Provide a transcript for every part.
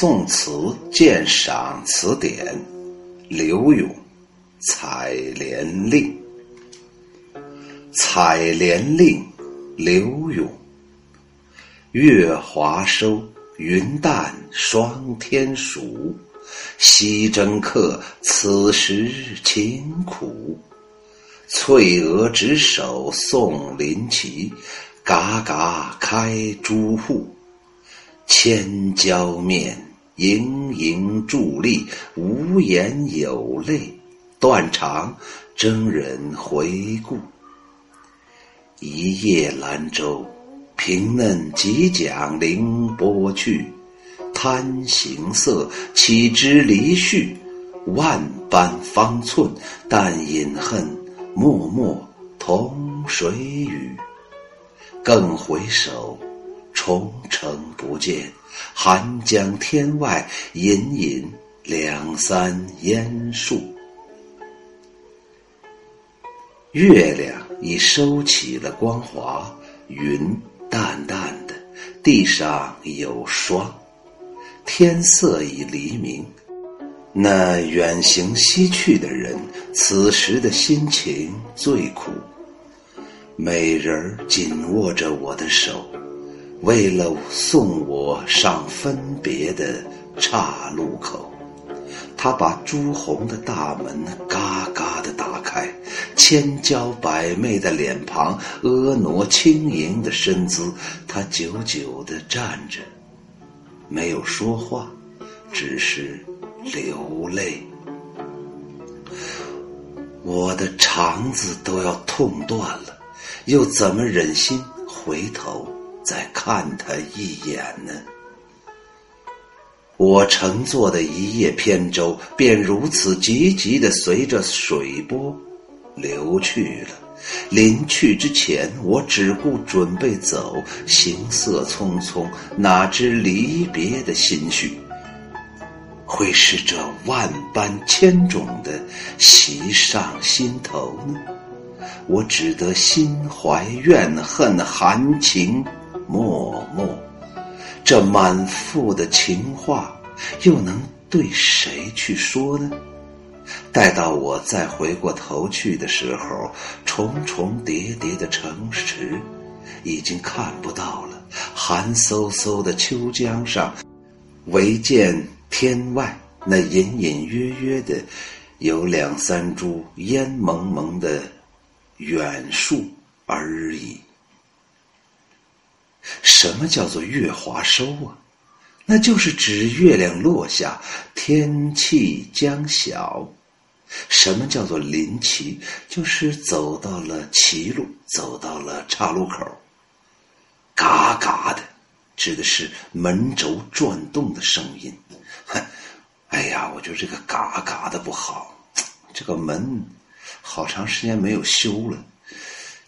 宋词鉴赏词典》，刘永《采莲令》。采莲令，刘永。月华收，云淡霜天暑。西征客，此时情苦。翠娥执手送林骑，嘎嘎开朱户。千娇面，盈盈伫立，无言有泪。断肠，征人回顾。一叶兰舟，平嫩几桨凌波去。贪形色，岂知离绪？万般方寸，但饮恨，默默同水语。更回首。重城不见，寒江天外，隐隐两三烟树。月亮已收起了光华，云淡淡的，地上有霜，天色已黎明。那远行西去的人，此时的心情最苦。美人紧握着我的手。为了送我上分别的岔路口，他把朱红的大门嘎嘎的打开，千娇百媚的脸庞，婀娜轻盈的身姿，他久久的站着，没有说话，只是流泪。我的肠子都要痛断了，又怎么忍心回头？再看他一眼呢，我乘坐的一叶扁舟便如此急急的随着水波流去了。临去之前，我只顾准备走，行色匆匆，哪知离别的心绪会是这万般千种的袭上心头呢？我只得心怀怨恨，含情。默默，这满腹的情话，又能对谁去说呢？待到我再回过头去的时候，重重叠叠的城池已经看不到了。寒飕飕的秋江上，唯见天外那隐隐约约的有两三株烟蒙蒙的远树而已。什么叫做月华收啊？那就是指月亮落下，天气将晓。什么叫做临骑？就是走到了歧路，走到了岔路口。嘎嘎的，指的是门轴转动的声音。哼，哎呀，我觉得这个嘎嘎的不好，这个门好长时间没有修了。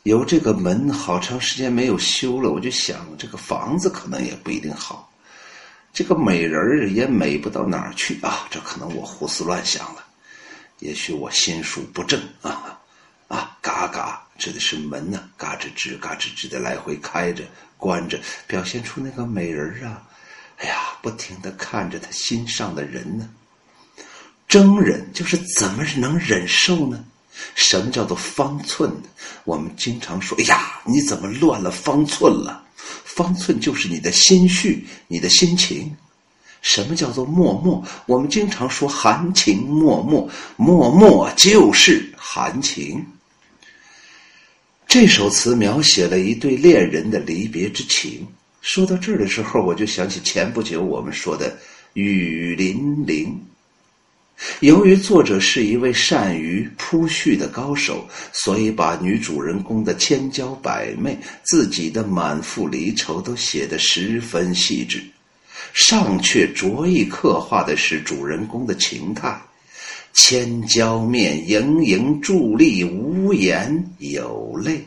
有这个门好长时间没有修了，我就想这个房子可能也不一定好，这个美人儿也美不到哪儿去啊！这可能我胡思乱想了，也许我心术不正啊啊！嘎嘎，指的是门呢，嘎吱吱、嘎吱吱的来回开着、关着，表现出那个美人儿啊，哎呀，不停的看着他心上的人呢。争忍就是怎么能忍受呢？什么叫做方寸？我们经常说：“哎呀，你怎么乱了方寸了？”方寸就是你的心绪，你的心情。什么叫做脉脉？我们经常说含情脉脉，脉脉就是含情。这首词描写了一对恋人的离别之情。说到这儿的时候，我就想起前不久我们说的雨霖铃。由于作者是一位善于铺叙的高手，所以把女主人公的千娇百媚、自己的满腹离愁都写得十分细致。上却着意刻画的是主人公的情态：“千娇面，盈盈伫立，无言有泪。”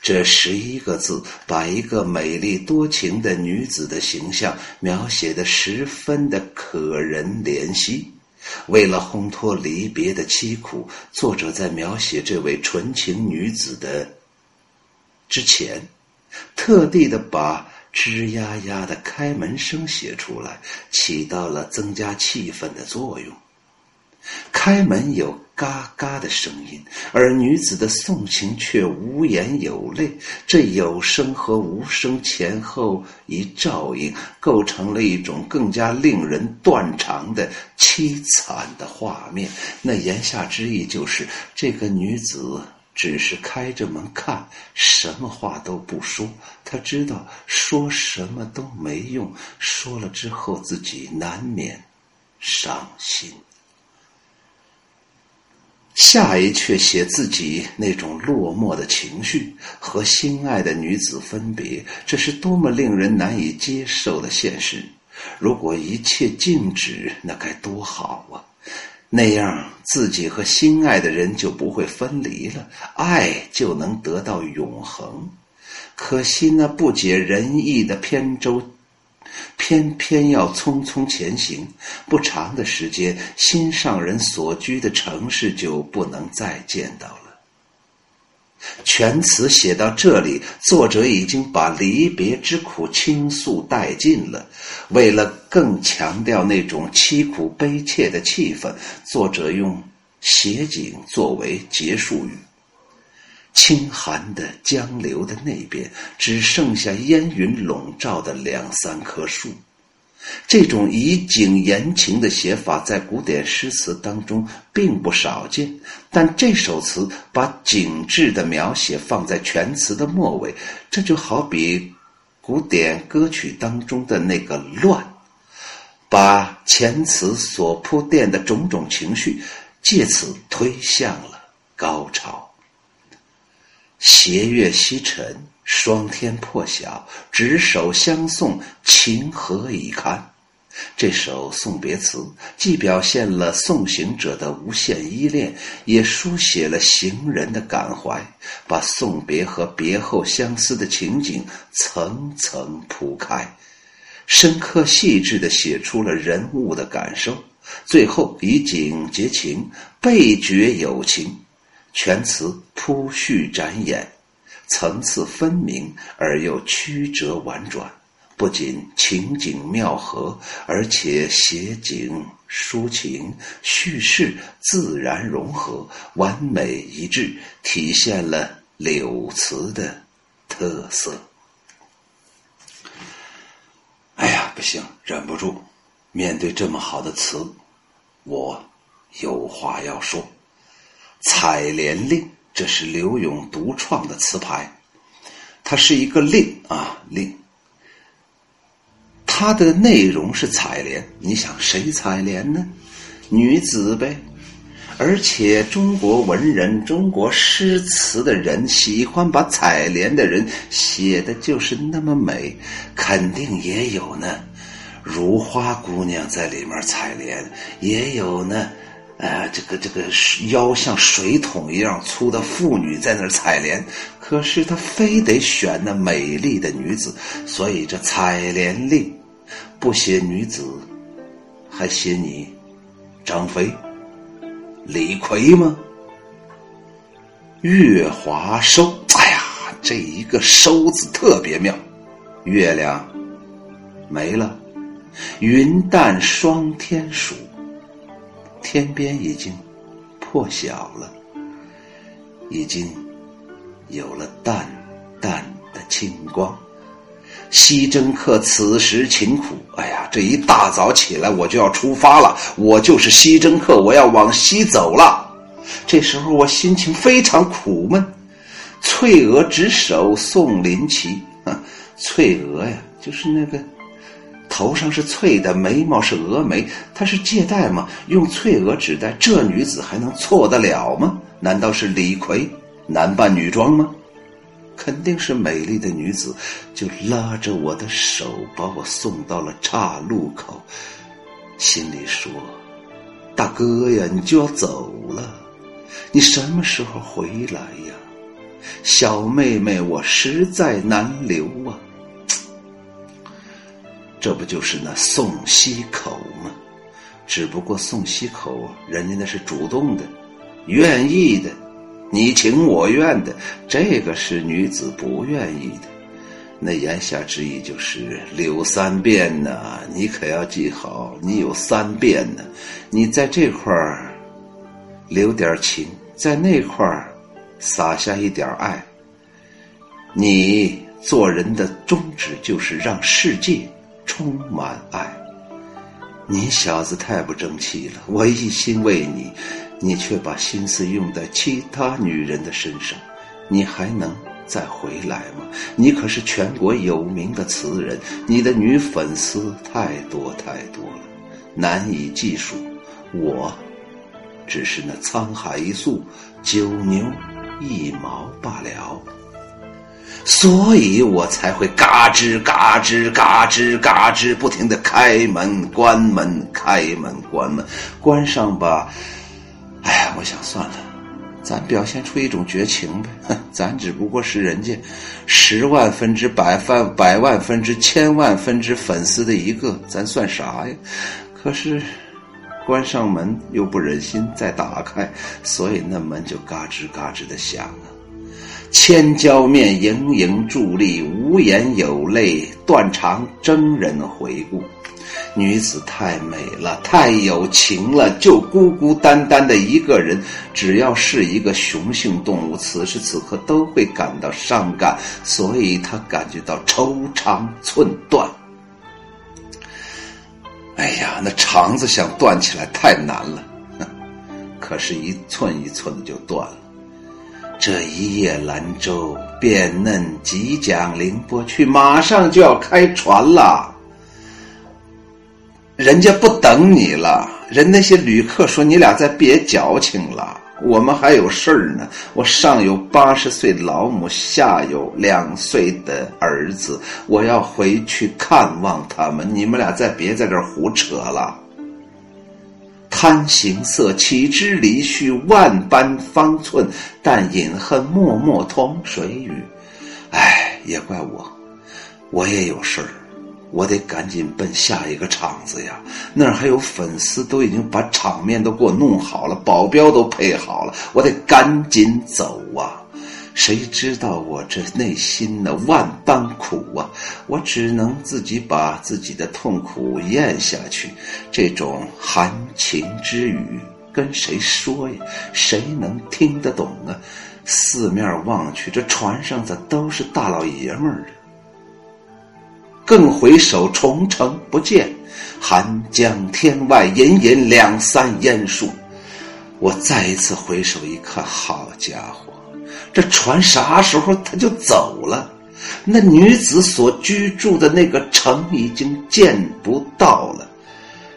这十一个字，把一个美丽多情的女子的形象描写得十分的可人怜惜。为了烘托离别的凄苦，作者在描写这位纯情女子的之前，特地的把吱呀呀的开门声写出来，起到了增加气氛的作用。开门有嘎嘎的声音，而女子的送情却无言有泪。这有声和无声前后一照应，构成了一种更加令人断肠的凄惨的画面。那言下之意就是，这个女子只是开着门看，什么话都不说。她知道说什么都没用，说了之后自己难免伤心。下一阙写自己那种落寞的情绪，和心爱的女子分别，这是多么令人难以接受的现实！如果一切静止，那该多好啊！那样自己和心爱的人就不会分离了，爱就能得到永恒。可惜那不解人意的扁舟。偏偏要匆匆前行，不长的时间，心上人所居的城市就不能再见到了。全词写到这里，作者已经把离别之苦倾诉殆尽了。为了更强调那种凄苦悲切的气氛，作者用写景作为结束语。清寒的江流的那边，只剩下烟云笼罩的两三棵树。这种以景言情的写法，在古典诗词当中并不少见。但这首词把景致的描写放在全词的末尾，这就好比古典歌曲当中的那个乱，把前词所铺垫的种种情绪，借此推向了高潮。斜月西沉，霜天破晓，执手相送，情何以堪？这首送别词既表现了送行者的无限依恋，也书写了行人的感怀，把送别和别后相思的情景层层铺开，深刻细致地写出了人物的感受。最后以景结情，倍觉有情。全词铺叙展演，层次分明而又曲折婉转，不仅情景妙合，而且写景抒情，叙事自然融合，完美一致，体现了柳词的特色。哎呀，不行，忍不住，面对这么好的词，我有话要说。《采莲令》，这是刘永独创的词牌，它是一个令啊令。它的内容是采莲，你想谁采莲呢？女子呗。而且中国文人、中国诗词的人喜欢把采莲的人写的就是那么美，肯定也有呢。如花姑娘在里面采莲，也有呢。哎，这个这个腰像水桶一样粗的妇女在那儿采莲，可是他非得选那美丽的女子，所以这采莲令不写女子，还写你张飞、李逵吗？月华收，哎呀，这一个收字特别妙，月亮没了，云淡霜天数。天边已经破晓了，已经有了淡淡的清光。西征客此时情苦，哎呀，这一大早起来我就要出发了，我就是西征客，我要往西走了。这时候我心情非常苦闷。翠娥执手送林奇，翠娥呀，就是那个。头上是翠的，眉毛是蛾眉，她是借贷吗？用翠娥指代这女子还能错得了吗？难道是李逵男扮女装吗？肯定是美丽的女子，就拉着我的手把我送到了岔路口，心里说：“大哥呀，你就要走了，你什么时候回来呀？小妹妹，我实在难留。”这不就是那送西口吗？只不过送西口，人家那是主动的、愿意的，你情我愿的。这个是女子不愿意的。那言下之意就是柳三变呐，你可要记好，你有三变呢。你在这块儿留点情，在那块儿撒下一点爱。你做人的宗旨就是让世界充满爱。你小子太不争气了！我一心为你，你却把心思用在其他女人的身上，你还能？再回来吗？你可是全国有名的词人，你的女粉丝太多太多了，难以计数。我，只是那沧海一粟，九牛一毛罢了。所以我才会嘎吱嘎吱嘎吱嘎吱不停的开门关门开门关门，关上吧。哎呀，我想算了。咱表现出一种绝情呗，咱只不过是人家十万分之百万、百万分之千万分之粉丝的一个，咱算啥呀？可是关上门又不忍心再打开，所以那门就嘎吱嘎吱的响啊。千娇面盈盈伫立，无言有泪断肠，征人回顾。女子太美了，太有情了，就孤孤单单的一个人。只要是一个雄性动物，此时此刻都会感到伤感，所以他感觉到愁肠寸断。哎呀，那肠子想断起来太难了，可是，一寸一寸的就断了。这一叶兰舟变嫩即将凌波去，马上就要开船了。人家不等你了，人那些旅客说你俩再别矫情了，我们还有事儿呢。我上有八十岁老母，下有两岁的儿子，我要回去看望他们。你们俩再别在这胡扯了。贪行色，岂知离绪万般方寸？但饮恨默默同水语。哎，也怪我，我也有事儿。我得赶紧奔下一个场子呀！那儿还有粉丝，都已经把场面都给我弄好了，保镖都配好了，我得赶紧走啊！谁知道我这内心的万般苦啊！我只能自己把自己的痛苦咽下去。这种含情之语跟谁说呀？谁能听得懂啊？四面望去，这船上的都是大老爷们儿啊？更回首，重城不见，寒江天外，隐隐两三烟树。我再一次回首一看，好家伙，这船啥时候他就走了？那女子所居住的那个城已经见不到了。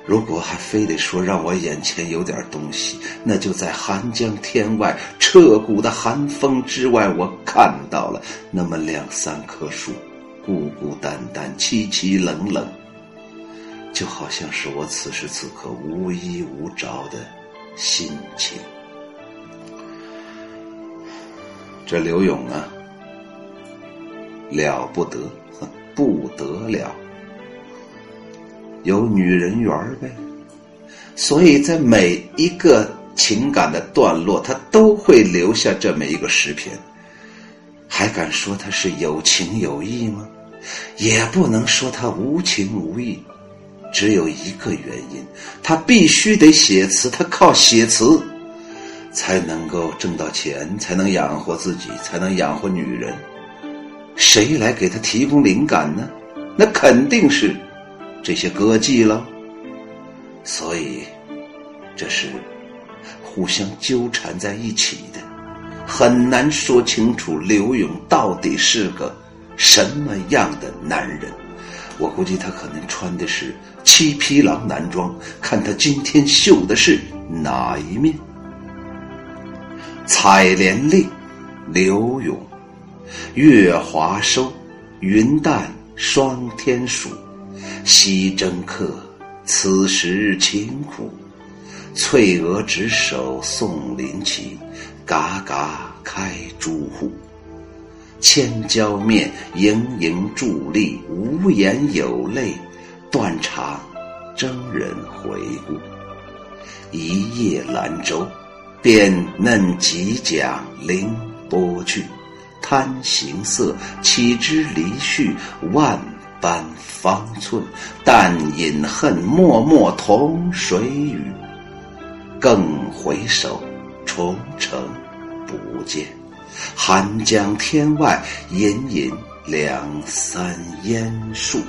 如果还非得说让我眼前有点东西，那就在寒江天外，彻骨的寒风之外，我看到了那么两三棵树。孤孤单单、凄凄冷冷，就好像是我此时此刻无依无着的心情。这刘勇啊，了不得，不得了，有女人缘呗。所以在每一个情感的段落，他都会留下这么一个诗篇。还敢说他是有情有义吗？也不能说他无情无义，只有一个原因，他必须得写词，他靠写词才能够挣到钱，才能养活自己，才能养活女人。谁来给他提供灵感呢？那肯定是这些歌妓了。所以，这是互相纠缠在一起的，很难说清楚刘勇到底是个。什么样的男人？我估计他可能穿的是七匹狼男装，看他今天秀的是哪一面？采莲令，刘永，月华收，云淡霜天暑，西征客，此时情苦。翠娥执手送林奇，嘎嘎开朱户。千娇面，盈盈伫立，无言有泪，断肠，征人回顾。一叶兰舟，便嫩即将凌波去，贪形色，岂知离绪万般方寸？但饮恨默默同水语，更回首，重城不见。寒江天外，隐隐两三烟树。